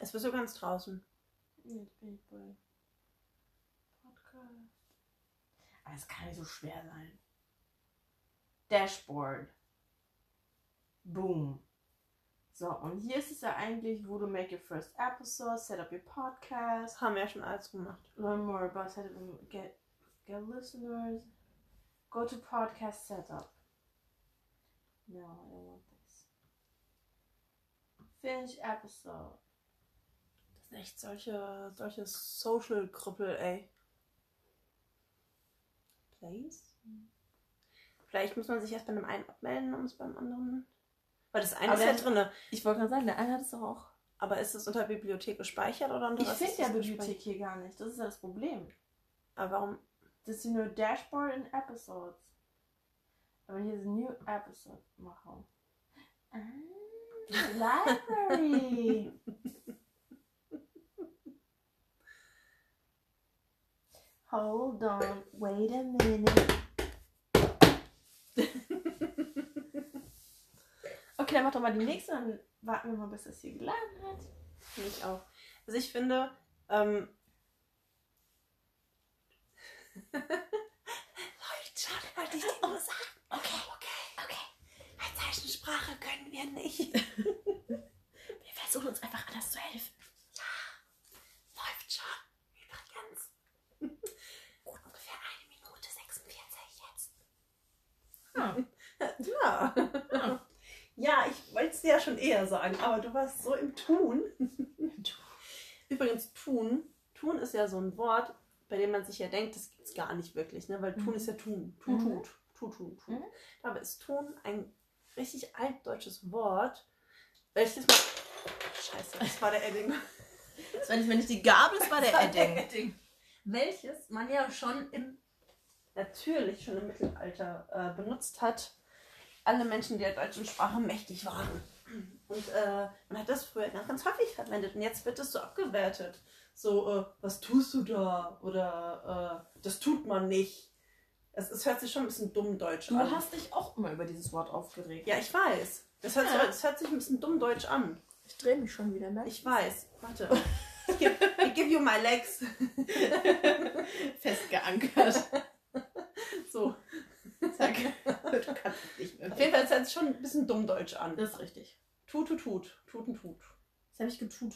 Es bist du ganz draußen. Jetzt bin ich bei Podcast. Aber es kann nicht so schwer sein. Dashboard. Boom. So, und hier ist es ja eigentlich, wo du make your first episode, set up your podcast, Das haben wir ja schon alles gemacht. learn more about set up, get, get listeners, go to podcast setup. No, I don't want this. Finish episode. Sind echt solche, solche Social-Krüppel, ey. Place? Vielleicht muss man sich erst bei einem einen abmelden, um es beim anderen. Weil das eine Aber ist ja drinne. Ich wollte gerade sagen, der eine hat es doch auch. Aber ist es unter Bibliothek gespeichert oder unter Ich finde ja Bibliothek hier gar nicht. Das ist ja das Problem. Aber warum? Das ist nur Dashboard in Episodes. Aber hier ist New Episode machen. Ah, Library. Hold on, wait a minute. okay, dann mach doch mal die nächste, dann warten wir mal, bis das hier geladen hat. Finde ich auch. Also ich finde, ähm. Läuft schon, wollte ich dir nur sagen. Okay, okay, okay. Bei Zeichensprache können wir nicht. Wir versuchen uns einfach anders zu helfen. Läuft schon. Übrigens. Gut, ungefähr eine Minute 46 jetzt. Ja. Ja, ich wollte es dir ja schon eher sagen, aber du warst so im Tun. Übrigens, tun. Tun ist ja so ein Wort, bei dem man sich ja denkt, das gibt es gar nicht wirklich, ne? Weil tun Mhm. ist ja tun. Tu, tut. Tu, tu, tut. Mhm. Aber ist tun ein richtig altdeutsches Wort, welches man. Scheiße, das war der Edding. Das war nicht, wenn nicht die Gabel, das war der. Edding. Welches man ja schon im, natürlich schon im Mittelalter äh, benutzt hat. Alle Menschen, die der deutschen Sprache mächtig waren. Und äh, man hat das früher ganz, ganz häufig verwendet. Und jetzt wird es so abgewertet. So, äh, was tust du da? Oder äh, das tut man nicht. Es, es hört sich schon ein bisschen dumm deutsch Du an. hast dich auch immer über dieses Wort aufgeregt. ja, ich weiß. Das hört, Ja. sich, das hört sich ein bisschen dumm deutsch an. Ich drehe mich schon wieder, ne? Ich weiß. Warte. Ich give, I give you my legs. festgeankert. So. Zack. Du kannst Fall hört sich schon ein bisschen dumm deutsch an. Das ist richtig. Tut, tut, tut. Tut und tut. Das habe ich getut.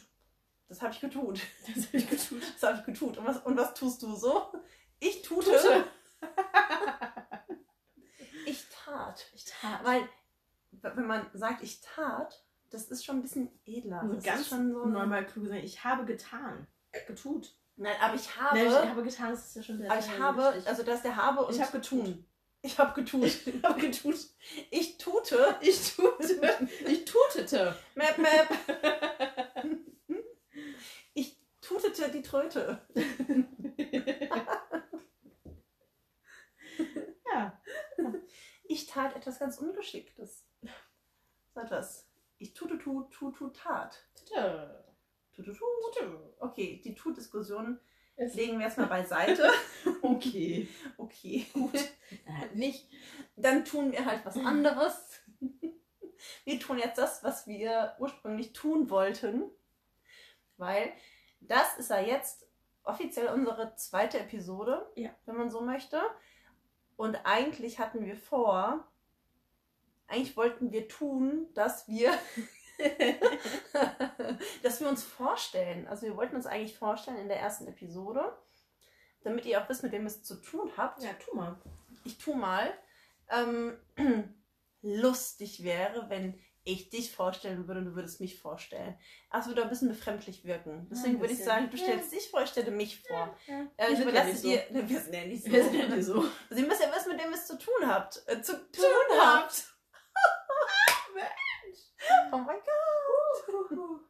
Das habe ich getut. Das habe ich getut. Das habe ich getut. Und was, und was tust du so? Ich tute. Tute. Ich tat. Ich tat. Weil, wenn man sagt, ich tat, das ist schon ein bisschen edler. Also das ganz ist schon so. normal klug sein. Ich habe getan. Getut. Nein, aber ich habe. Nein, ich habe getan, das ist ja schon der aber ich habe, also das ist der habe und Ich habe getun. Ich habe getut. Ich habe getut. Ich tute. Ich tute. Ich tutete. Map, map. Ich tutete die Tröte. Ja. Ich tat etwas ganz Ungeschicktes. So etwas. Ich tute, tut, tut, tut, tat. Tute. Tut, tut, tut. Okay, die Tut-Diskussion legen wir erstmal beiseite. Okay. Okay, gut. Nein, nicht. Dann tun wir halt was anderes. Wir tun jetzt das, was wir ursprünglich tun wollten. Weil das ist ja jetzt offiziell unsere zweite Episode, Ja. wenn man so möchte. Und eigentlich hatten wir vor, eigentlich wollten wir tun, dass wir, dass wir uns vorstellen. Also wir wollten uns eigentlich vorstellen in der ersten Episode, damit ihr auch wisst, mit wem es zu tun habt Ja, tu mal. Ich tu mal, ähm, lustig wäre, wenn ich dich vorstellen würde und du würdest mich vorstellen. Aber es würde ein bisschen befremdlich wirken. Deswegen ein würde ich sagen, du Ja. stellst dich vor, ich stelle mich vor. Ja. Äh, Wir ich sind ja überlasse nicht so. dir. Ne, wir sind ja nicht so. Wir sind ja nicht so. Also ihr müsst ja wissen, mit dem ihr es zu tun habt. Äh, zu tun habt. habt. Oh mein Gott.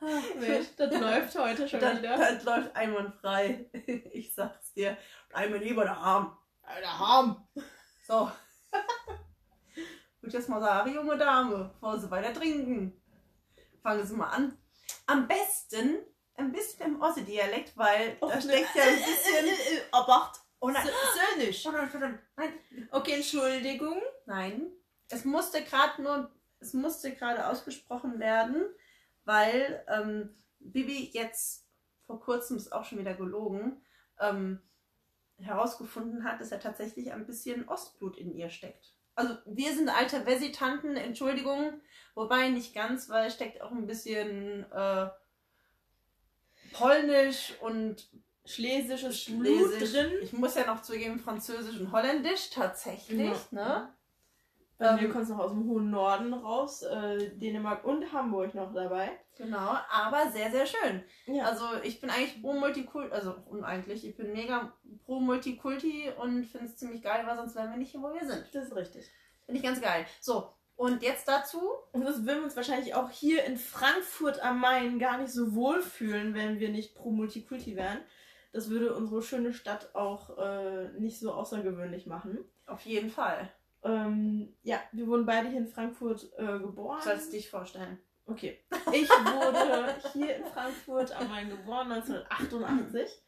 Ach, Mensch, das läuft heute schon Das, wieder. das läuft einwandfrei. Ich sag's dir. Mir lieber daheim. Alter, Ham. So. Und jetzt mal sagen, junge Dame, bevor Sie weiter trinken. Fangen Sie mal an. Am besten ein bisschen im Ossi-Dialekt, weil Och, da ne. steckt ja ein bisschen. Abacht. Oh nein, So nicht. oh nein, verdammt. Nein, Okay, Entschuldigung. nein. Es musste gerade nur, es musste gerade ausgesprochen werden, weil ähm, Bibi jetzt vor kurzem ist auch schon wieder gelogen, ähm, herausgefunden hat, dass er tatsächlich ein bisschen Ostblut in ihr steckt. Also wir sind alte Vesitanten, Entschuldigung, wobei nicht ganz, weil es steckt auch ein bisschen äh, polnisch und Schlesisches Schlesisch. Blut drin. Ich muss ja noch zugeben, Französisch und Holländisch tatsächlich, Ja. ne? Bei mir Ähm, kommt es noch aus dem hohen Norden raus, äh, Dänemark und Hamburg noch dabei. Genau, aber sehr, sehr schön. Ja. Also ich bin eigentlich pro Multikulti, also uneigentlich, ich bin mega pro Multikulti und finde es ziemlich geil, weil sonst wären wir nicht hier, wo wir sind. das ist richtig. Finde ich ganz geil. So, und jetzt dazu, Und das würden wir uns wahrscheinlich auch hier in Frankfurt am Main gar nicht so wohl fühlen, wenn wir nicht pro Multikulti wären. Das würde unsere schöne Stadt auch äh, nicht so außergewöhnlich machen. auf jeden Fall, Ähm, ja, wir wurden beide hier in Frankfurt äh, geboren. sollst dich vorstellen. Okay. Ich wurde hier in Frankfurt am Main geboren, 1988.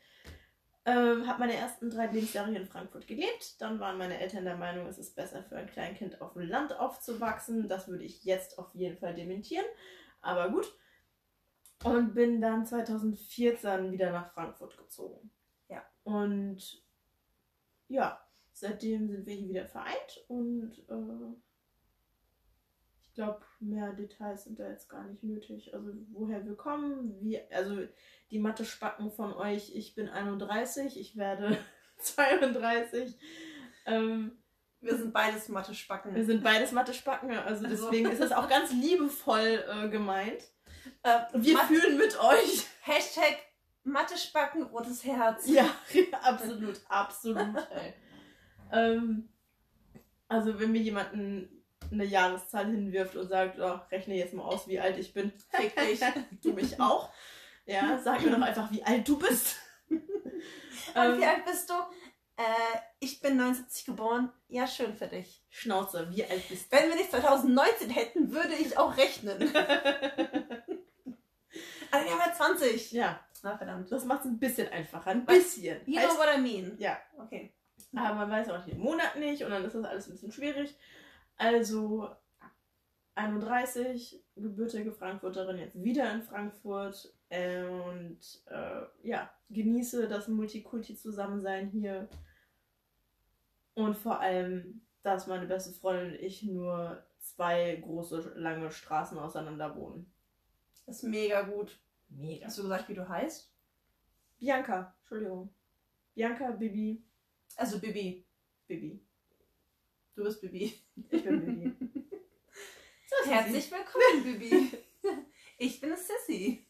Ähm, habe meine ersten drei Lebensjahre hier in Frankfurt gelebt. Dann waren meine Eltern der Meinung, es ist besser für ein Kleinkind auf dem Land aufzuwachsen. Das würde ich jetzt auf jeden Fall dementieren. Aber gut. Und bin dann 2014 wieder nach Frankfurt gezogen. Ja. Und ja, seitdem sind wir hier wieder vereint und äh, ich glaube, mehr Details sind da jetzt gar nicht nötig. Also woher wir kommen, wie, also die Mathe-Spacken von euch, ich bin 31, ich werde 32. Ähm, Wir sind beides Mathe-Spacken. wir sind beides Mathe-Spacken, also Also- deswegen ist es auch ganz liebevoll äh, gemeint. Äh, Wir Mat- fühlen mit euch. Hashtag Mathe-Spacken, rotes Herz. Ja, absolut, absolut. Ähm, also wenn mir jemanden eine Jahreszahl hinwirft und sagt, oh, rechne jetzt mal aus, wie alt ich bin, Fick dich. du mich auch. Ja, sag mir doch einfach, wie alt du bist. Und ähm, wie alt bist du? Äh, ich bin 79 geboren. Ja, schön für dich. Schnauze, wie alt bist Wenn wir nicht 2019 hätten, würde ich auch rechnen. du? Aber wir haben ja 20. ja, Na verdammt. das macht es ein bisschen einfacher. Ein bisschen. You know what I mean. ja, Okay. Aber man weiß auch den Monat nicht und dann ist das alles ein bisschen schwierig. Also 31, gebürtige Frankfurterin, jetzt wieder in Frankfurt und äh, ja, genieße das Multikulti-Zusammensein hier und vor allem, dass meine beste Freundin und ich nur zwei große, lange Straßen auseinander wohnen. Das ist mega gut. Mega. Hast du gesagt, wie du heißt? Bianca, Entschuldigung. Bianca, Bibi, Also Bibi. Bibi. Du bist Bibi. Ich bin Bibi. So. Herzlich willkommen, Bibi. Ich bin Sissy.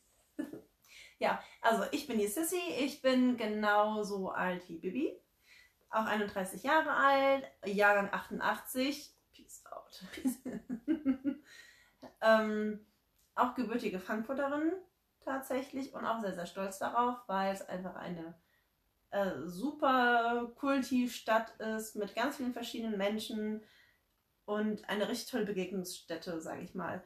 Ja, also ich bin die Sissy. Ich bin genauso alt wie Bibi. Auch 31 Jahre alt. Jahrgang 88. Peace out. ähm, auch gebürtige Frankfurterin tatsächlich und auch sehr, sehr stolz darauf, weil es einfach eine äh, super Kulti-Stadt ist mit ganz vielen verschiedenen Menschen und eine richtig tolle Begegnungsstätte, sage ich mal.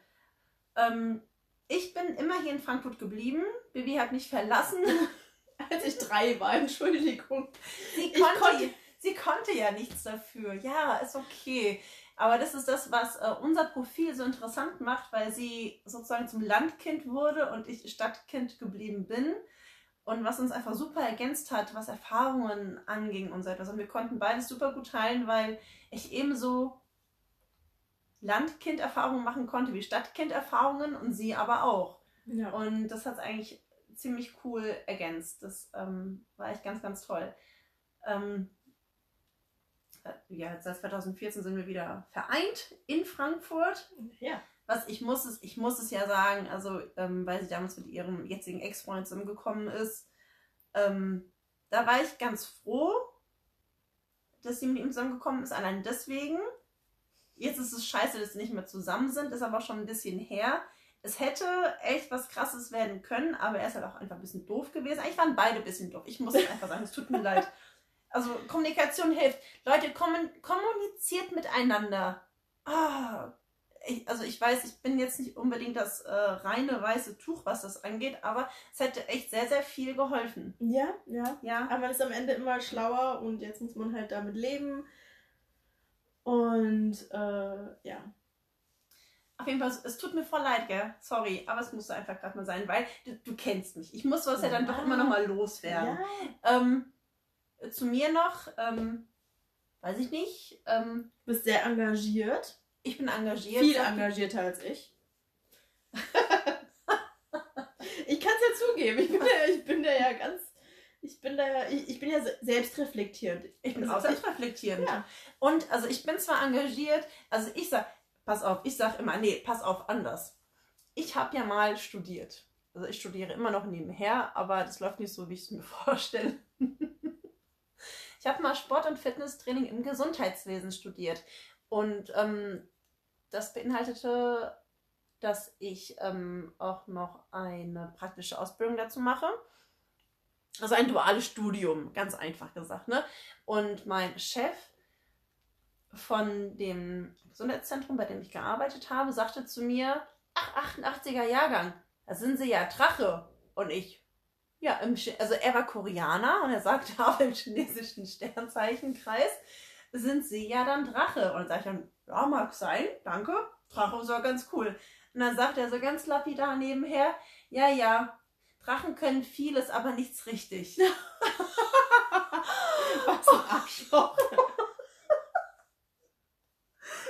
Ähm, ich bin immer hier in Frankfurt geblieben. Bibi hat mich verlassen. Als ich drei war, Entschuldigung. Sie konnte, konnte- sie konnte ja nichts dafür. Ja, ist okay. Aber das ist das, was äh, unser Profil so interessant macht, weil sie sozusagen zum Landkind wurde und ich Stadtkind geblieben bin. Und was uns einfach super ergänzt hat, was Erfahrungen anging und so etwas. Und wir konnten beides super gut teilen, weil ich ebenso Landkind-Erfahrungen machen konnte wie Stadtkind-Erfahrungen und sie aber auch. Ja. Und das hat es eigentlich ziemlich cool ergänzt. Das ähm, war echt ganz, ganz toll. Ähm, äh, ja, seit 2014 sind wir wieder vereint in Frankfurt. ja. Was ich muss es, ich muss es ja sagen, also ähm, weil sie damals mit ihrem jetzigen Ex-Freund zusammengekommen ist, ähm, da war ich ganz froh, dass sie mit ihm zusammengekommen ist. Allein deswegen. Jetzt ist es scheiße, dass sie nicht mehr zusammen sind, ist aber schon ein bisschen her. Es hätte echt was krasses werden können, aber er ist halt auch einfach ein bisschen doof gewesen. Eigentlich waren beide ein bisschen doof. Ich muss es einfach sagen, es tut mir leid. Also Kommunikation hilft. Leute, kommun kommuniziert miteinander. Ah, ich, also ich weiß, ich bin jetzt nicht unbedingt das äh, reine weiße Tuch, was das angeht, aber es hätte echt sehr, sehr viel geholfen. Ja, ja. Ja. Aber man ist am Ende immer schlauer und jetzt muss man halt damit leben. Und äh, ja. Auf jeden Fall, es tut mir voll leid, gell? Sorry, aber es musste einfach gerade mal sein, weil du, du, kennst mich. Ich muss was ja, ja dann doch immer noch mal loswerden. Ja. Ähm, zu mir noch, ähm, weiß ich nicht. Ähm, du bist sehr engagiert. Ich bin engagiert. Viel engagierter als ich. ich kann es ja zugeben. Ich bin ja, ich bin da ja ganz. Ich bin da ich, ich bin ja selbstreflektierend. Ich bin auch selbstreflektierend. Ja. Und also ich bin zwar engagiert, also ich sag, pass auf, ich sag immer, nee, pass auf, anders. Ich habe ja mal studiert. Also ich studiere immer noch nebenher, aber das läuft nicht so, wie ich es mir vorstelle. ich habe mal Sport- und Fitnesstraining im Gesundheitswesen studiert. Und ähm, das beinhaltete, dass ich ähm, auch noch eine praktische Ausbildung dazu mache. Also ein duales Studium, ganz einfach gesagt. Ne? Und mein Chef von dem Gesundheitszentrum, bei dem ich gearbeitet habe, sagte zu mir, ach, 88er Jahrgang, da sind Sie ja Drache. Und ich, ja, also er war Koreaner und er sagte auch im chinesischen Sternzeichenkreis sind Sie ja dann Drache. Und sage ich dann, ja, mag sein, danke, Drache ist auch ganz cool. Und dann sagt er so ganz lapidar nebenher, ja, ja, Drachen können vieles, aber nichts richtig. Was ein Arschloch.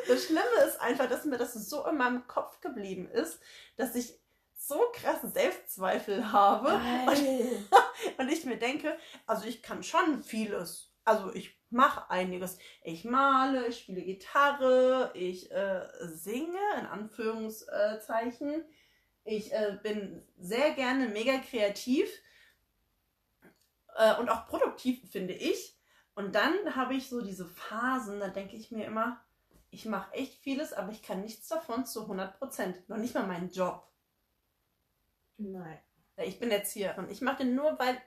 Das Schlimme ist einfach, dass mir das so in meinem Kopf geblieben ist, dass ich so krasse Selbstzweifel habe und, und, ich mir denke, also ich kann schon vieles. Also ich mache einiges. Ich male, ich spiele Gitarre, ich äh, singe, in Anführungszeichen. Ich äh, bin sehr gerne mega kreativ äh, und auch produktiv, finde ich. Und dann habe ich so diese Phasen, da denke ich mir immer, ich mache echt vieles, aber ich kann nichts davon zu 100 Prozent. Noch nicht mal meinen Job. Nein. Ich bin Erzieherin. Ich mache den nur, weil.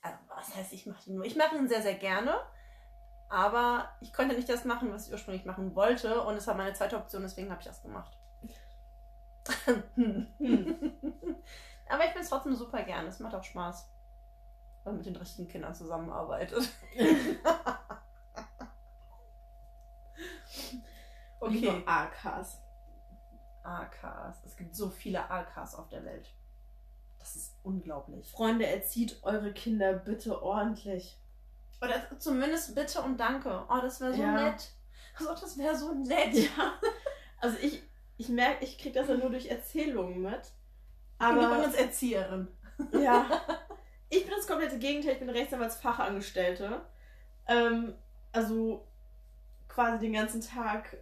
Also, was heißt, ich mache den nur? Ich mache ihn sehr, sehr gerne. Aber ich konnte nicht das machen, was ich ursprünglich machen wollte. Und es war meine zweite Option, deswegen habe ich das gemacht. aber ich bin es trotzdem super gerne. Es macht auch Spaß, wenn man mit den richtigen Kindern zusammenarbeitet. Okay. AKs. AKs. Es gibt so viele AKs auf der Welt. Das ist unglaublich. Freunde, erzieht eure Kinder bitte ordentlich. Oder zumindest bitte und danke. Oh, das wäre so ja. nett. Also, das wäre so nett. Ja. Also ich, ich merke, ich kriege das ja nur durch Erzählungen mit. Aber ich bin übrigens Erzieherin. Ja. Ich bin das komplette Gegenteil. Ich bin Rechtsanwaltsfachangestellte. Ähm, also quasi den ganzen Tag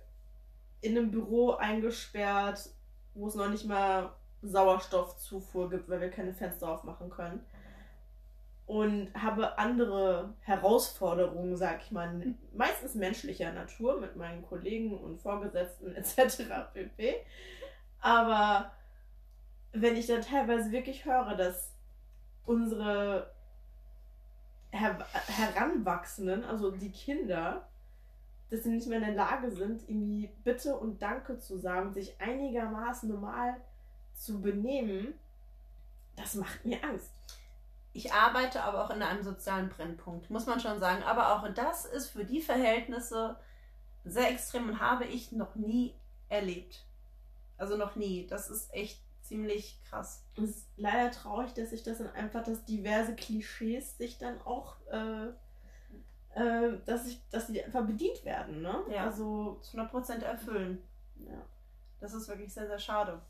in einem Büro eingesperrt, wo es noch nicht mal Sauerstoffzufuhr gibt, weil wir keine Fenster aufmachen können. Und habe andere Herausforderungen, sag ich mal, meistens menschlicher Natur mit meinen Kollegen und Vorgesetzten etc. pp. Aber wenn ich dann teilweise wirklich höre, dass unsere Her Heranwachsenden, also die Kinder, dass sie nicht mehr in der Lage sind, irgendwie Bitte und Danke zu sagen, sich einigermaßen normal zu benehmen, das macht mir Angst. Ich arbeite aber auch in einem sozialen Brennpunkt, muss man schon sagen. Aber auch das ist für die Verhältnisse sehr extrem und habe ich noch nie erlebt. Also noch nie. Das ist echt ziemlich krass. Es ist leider traurig, dass sich das dann einfach, dass diverse Klischees sich dann auch äh, äh, dass, ich, dass die einfach bedient werden, ne? Ja. Also zu 100% erfüllen. Ja. Das ist wirklich sehr, sehr schade.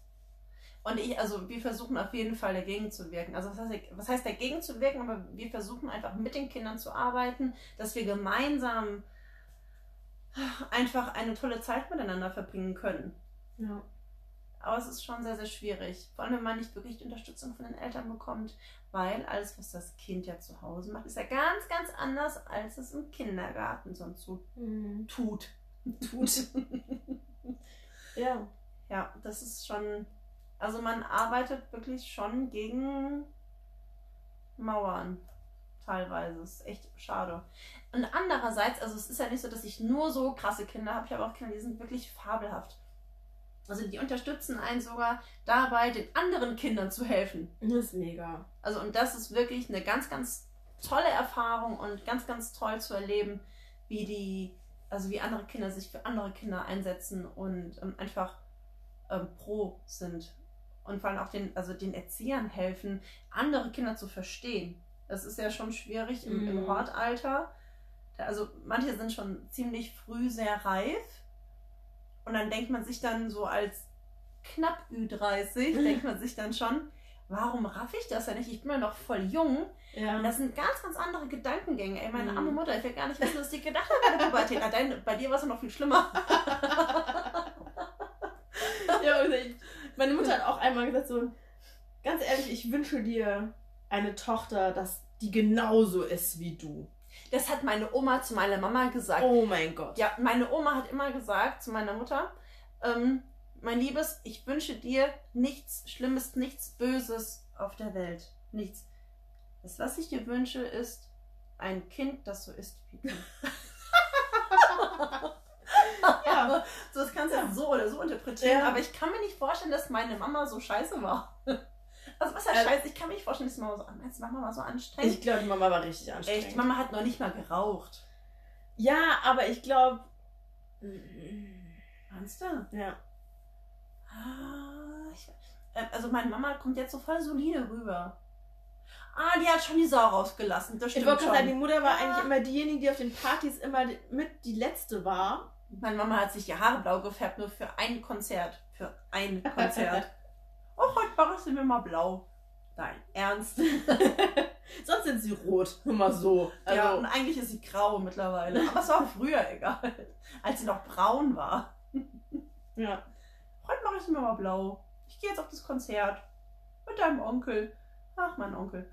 Und ich, also wir versuchen auf jeden Fall dagegen zu wirken. Also was heißt, was heißt dagegen zu wirken? Aber wir versuchen einfach mit den Kindern zu arbeiten, dass wir gemeinsam einfach eine tolle Zeit miteinander verbringen können. Ja. Aber es ist schon sehr, sehr schwierig. Vor allem, wenn man nicht wirklich Unterstützung von den Eltern bekommt. Weil alles, was das Kind ja zu Hause macht, ist ja ganz, ganz anders, als es im Kindergarten sonst so mhm. tut. Tut. ja. Ja, das ist schon. Also man arbeitet wirklich schon gegen Mauern. Teilweise. Das ist echt schade. Und andererseits, also es ist ja nicht so, dass ich nur so krasse Kinder habe. Ich habe auch Kinder, die sind wirklich fabelhaft. Also die unterstützen einen sogar dabei, den anderen Kindern zu helfen. Das ist mega. Also und das ist wirklich eine ganz, ganz tolle Erfahrung und ganz, ganz toll zu erleben, wie die, also wie andere Kinder sich für andere Kinder einsetzen und ähm, einfach ähm, pro sind. Und vor allem auch den, also den Erziehern helfen, andere Kinder zu verstehen. Das ist ja schon schwierig im, im Mhm. Hortalter. Da- Also manche sind schon ziemlich früh sehr reif. Und dann denkt man sich dann so als knapp Ü30, denkt man sich dann schon, warum raff ich das ja nicht? Ich bin ja noch voll jung. Ja. Und das sind ganz, ganz andere Gedankengänge. Ey, meine Mhm. arme Mutter, ich will gar nicht wissen, was die gedacht hat bei der Pubertät. Dein, bei dir war es ja noch viel schlimmer. meine Mutter hat auch einmal gesagt, so, ganz ehrlich, ich wünsche dir eine Tochter, dass die genauso ist wie du. Das hat meine Oma zu meiner Mama gesagt. Oh mein Gott. Ja, meine Oma hat immer gesagt zu meiner Mutter, ähm, mein Liebes, ich wünsche dir nichts Schlimmes, nichts Böses auf der Welt. Nichts. Das, was ich dir wünsche, ist ein Kind, das so ist wie du. So, das kannst du Ja. so oder so interpretieren, Ja. aber ich kann mir nicht vorstellen, dass meine Mama so scheiße war. Also was heißt Äh, scheiße? Ich kann mir nicht vorstellen, dass Mama so, meinst Mama war so anstrengend. Ich glaube, die Mama war richtig anstrengend. Echt, Mama hat noch nicht mal geraucht. Ja, aber ich glaube. Meinst du? Ja. Ah, ich, äh, also meine Mama kommt jetzt so voll solide rüber. Ah, die hat schon die Sau rausgelassen. Das Ich stimmt wollte schon. sagen, die Mutter war Ja. eigentlich immer diejenige, die auf den Partys immer mit die letzte war. Meine Mama hat sich die Haare blau gefärbt, nur für ein Konzert. Für ein Konzert. oh, heute machen wir mal blau. Dein Ernst? Sonst sind sie rot. Mal so. Also, ja, und eigentlich ist sie grau mittlerweile. Aber es war früher egal. Als sie noch braun war. ja. Heute mache ich mir mal blau. Ich gehe jetzt auf das Konzert. Mit deinem Onkel. Ach, mein Onkel.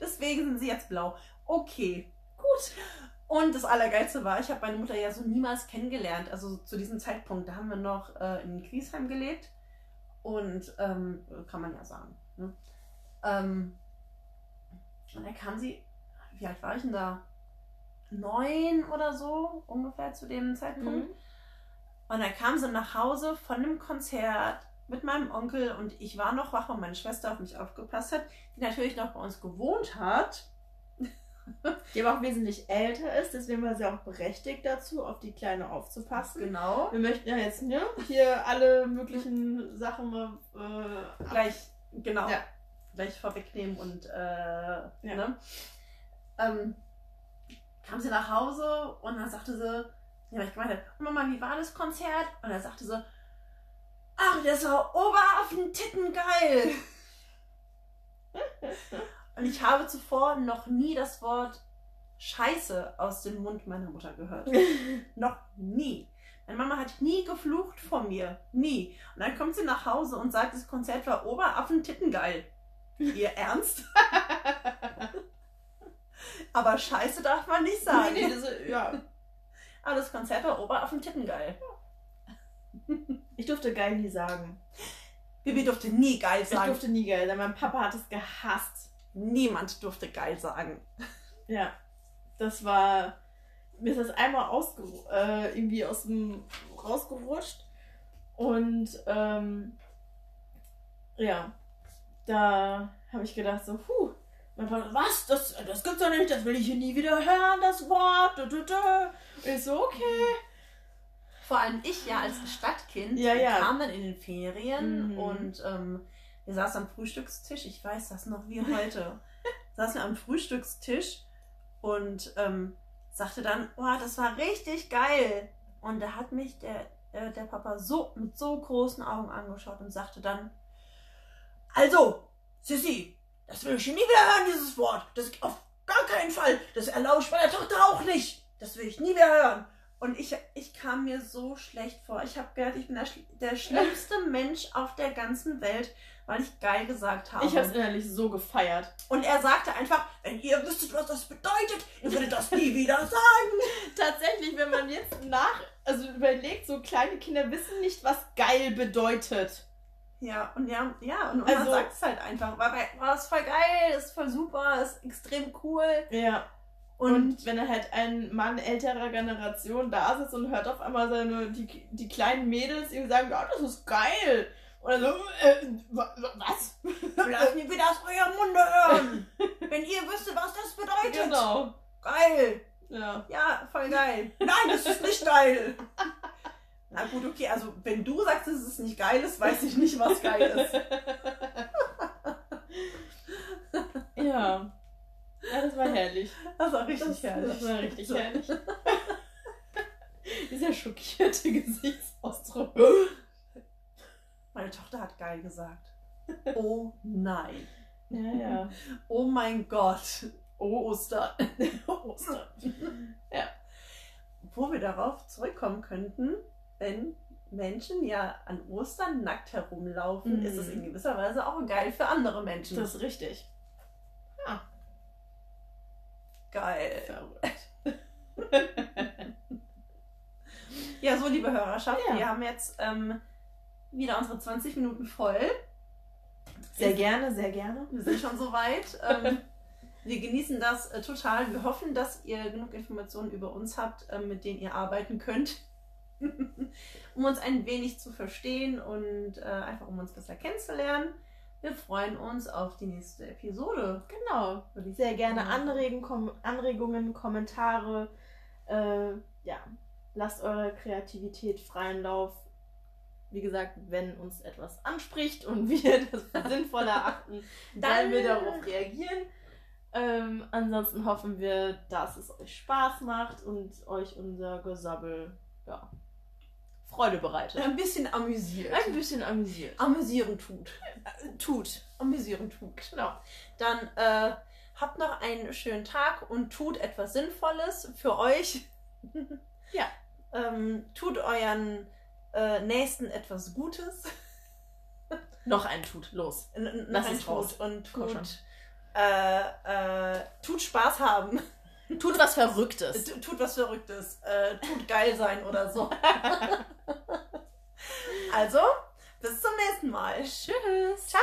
Deswegen sind sie jetzt blau. Okay, gut. Und das Allergeilste war, ich habe meine Mutter ja so niemals kennengelernt. Also zu diesem Zeitpunkt, da haben wir noch äh, in Griesheim gelebt. Und ähm, kann man ja sagen. Ne? Ähm, und dann kam sie, wie alt war ich denn da? Neun oder so, ungefähr zu dem Zeitpunkt. Mhm. Und dann kam sie nach Hause von einem Konzert mit meinem Onkel und ich war noch wach, weil meine Schwester auf mich aufgepasst hat, die natürlich noch bei uns gewohnt hat. Die aber auch wesentlich älter ist, deswegen war sie auch berechtigt dazu, auf die Kleine aufzupassen. Genau. Wir möchten ja jetzt ne, hier alle möglichen Sachen. Äh, Gleich, genau. Ja. Gleich vorwegnehmen und äh, ne? ähm, kam sie nach Hause und dann sagte sie, ja, ich gemeint habe, Mama, wie war das Konzert? Und dann sagte sie, ach, das war Oberaffen Titten geil. Und ich habe zuvor noch nie das Wort Scheiße aus dem Mund meiner Mutter gehört. noch nie. Meine Mama hat nie geflucht vor mir. Nie. Und dann kommt sie nach Hause und sagt, das Konzert war Oberaffen Titten geil. Ihr Ernst? Aber Scheiße darf man nicht sagen. nee, nee, das, ja. Aber das Konzert war Oberaffen Titten geil. Ich durfte geil nie sagen. Bibi durfte nie geil Ich sagen. durfte nie geil sagen. Mein Papa hat es gehasst. Niemand durfte geil sagen. Ja. Das war. Mir ist das einmal ausge äh, irgendwie aus dem rausgerutscht. Und ähm, ja, da habe ich gedacht, so, puh, mein Papa, was? Das, das gibt's doch nicht, das will ich hier nie wieder hören, das Wort. Du, du, du. Und ich so, okay. Vor allem ich ja als Stadtkind Ja, ja. kam dann in den Ferien Mhm. und ähm, wir saßen am Frühstückstisch, ich weiß das noch wie heute, saßen wir am Frühstückstisch und ähm, sagte dann, oh, das war richtig geil. Und da hat mich der, äh, der Papa so mit so großen Augen angeschaut und sagte dann, also, Sissy, das will ich nie wieder hören, dieses Wort. Das auf gar keinen Fall. Das erlaube ich meiner Tochter auch nicht. Das will ich nie wieder hören. Und ich, ich kam mir so schlecht vor. Ich habe gehört, ich bin der, der schlimmste Mensch auf der ganzen Welt, weil ich geil gesagt habe. Ich habe es innerlich so gefeiert. Und er sagte einfach, wenn ihr wüsstet, was das bedeutet, ihr würdet das nie wieder sagen. Tatsächlich, wenn man jetzt nach, also überlegt, so kleine Kinder wissen nicht, was geil bedeutet. Ja, und ja, ja, und, Also- man sagt es halt einfach. War, das voll geil, ist voll super, ist extrem cool. Ja. Und, Und wenn dann halt ein Mann älterer Generation da sitzt und hört auf einmal seine, die, die kleinen Mädels ihm sagen, ja, das ist geil. Oder so, äh, wa- wa- was? lasst nie wieder aus eurem Munde hören. wenn ihr wüsstet, was das bedeutet. Genau. Geil. Ja. Ja, voll geil. Nein, das ist nicht geil. Na gut, okay, also wenn du sagst, dass es nicht geil ist, weiß ich nicht, was geil ist. ja. Ja, das war herrlich. Das war richtig Das, herrlich. das war richtig herrlich. Dieser schockierte Gesichtsausdruck. Meine Tochter hat geil gesagt. Oh nein. Ja, ja. Oh mein Gott. Oh Ostern. Ostern. Wo wir darauf zurückkommen könnten, wenn Menschen ja an Ostern nackt herumlaufen, Mhm. ist es in gewisser Weise auch geil für andere Menschen. Das ist richtig. geil. Verrückt. Ja, so liebe Hörerschaft, Ja. wir haben jetzt ähm, wieder unsere 20 Minuten voll. Sehr gerne, sehr gerne. Wir sind schon so weit. Ähm, wir genießen das äh, total. Wir hoffen, dass ihr genug Informationen über uns habt, ähm, mit denen ihr arbeiten könnt, um uns ein wenig zu verstehen und äh, einfach um uns besser kennenzulernen. Wir freuen uns auf die nächste Episode. Genau. würde ich Sehr gerne. Anregen, Kom Anregungen, Kommentare. Äh, ja, lasst eure Kreativität freien Lauf. Wie gesagt, wenn uns etwas anspricht und wir das für sinnvoll erachten, dann wir darauf reagieren. Ähm, ansonsten hoffen wir, dass es euch Spaß macht und euch unser Gesabbel ja, Freude bereitet. Ein bisschen amüsiert. Ein bisschen amüsiert. Amüsieren tut. Tut. Amüsieren tut. Genau. Dann äh, habt noch einen schönen Tag und tut etwas Sinnvolles für euch. Ja. ähm, tut euren äh, Nächsten etwas Gutes. Noch ein Tut. Los. N- n- Lass nein, es raus. tut und tut, äh, äh, tut Spaß haben. Tut was Verrücktes. T- tut was Verrücktes. Äh, tut geil sein oder so. also, bis zum nächsten Mal. Tschüss. Ciao.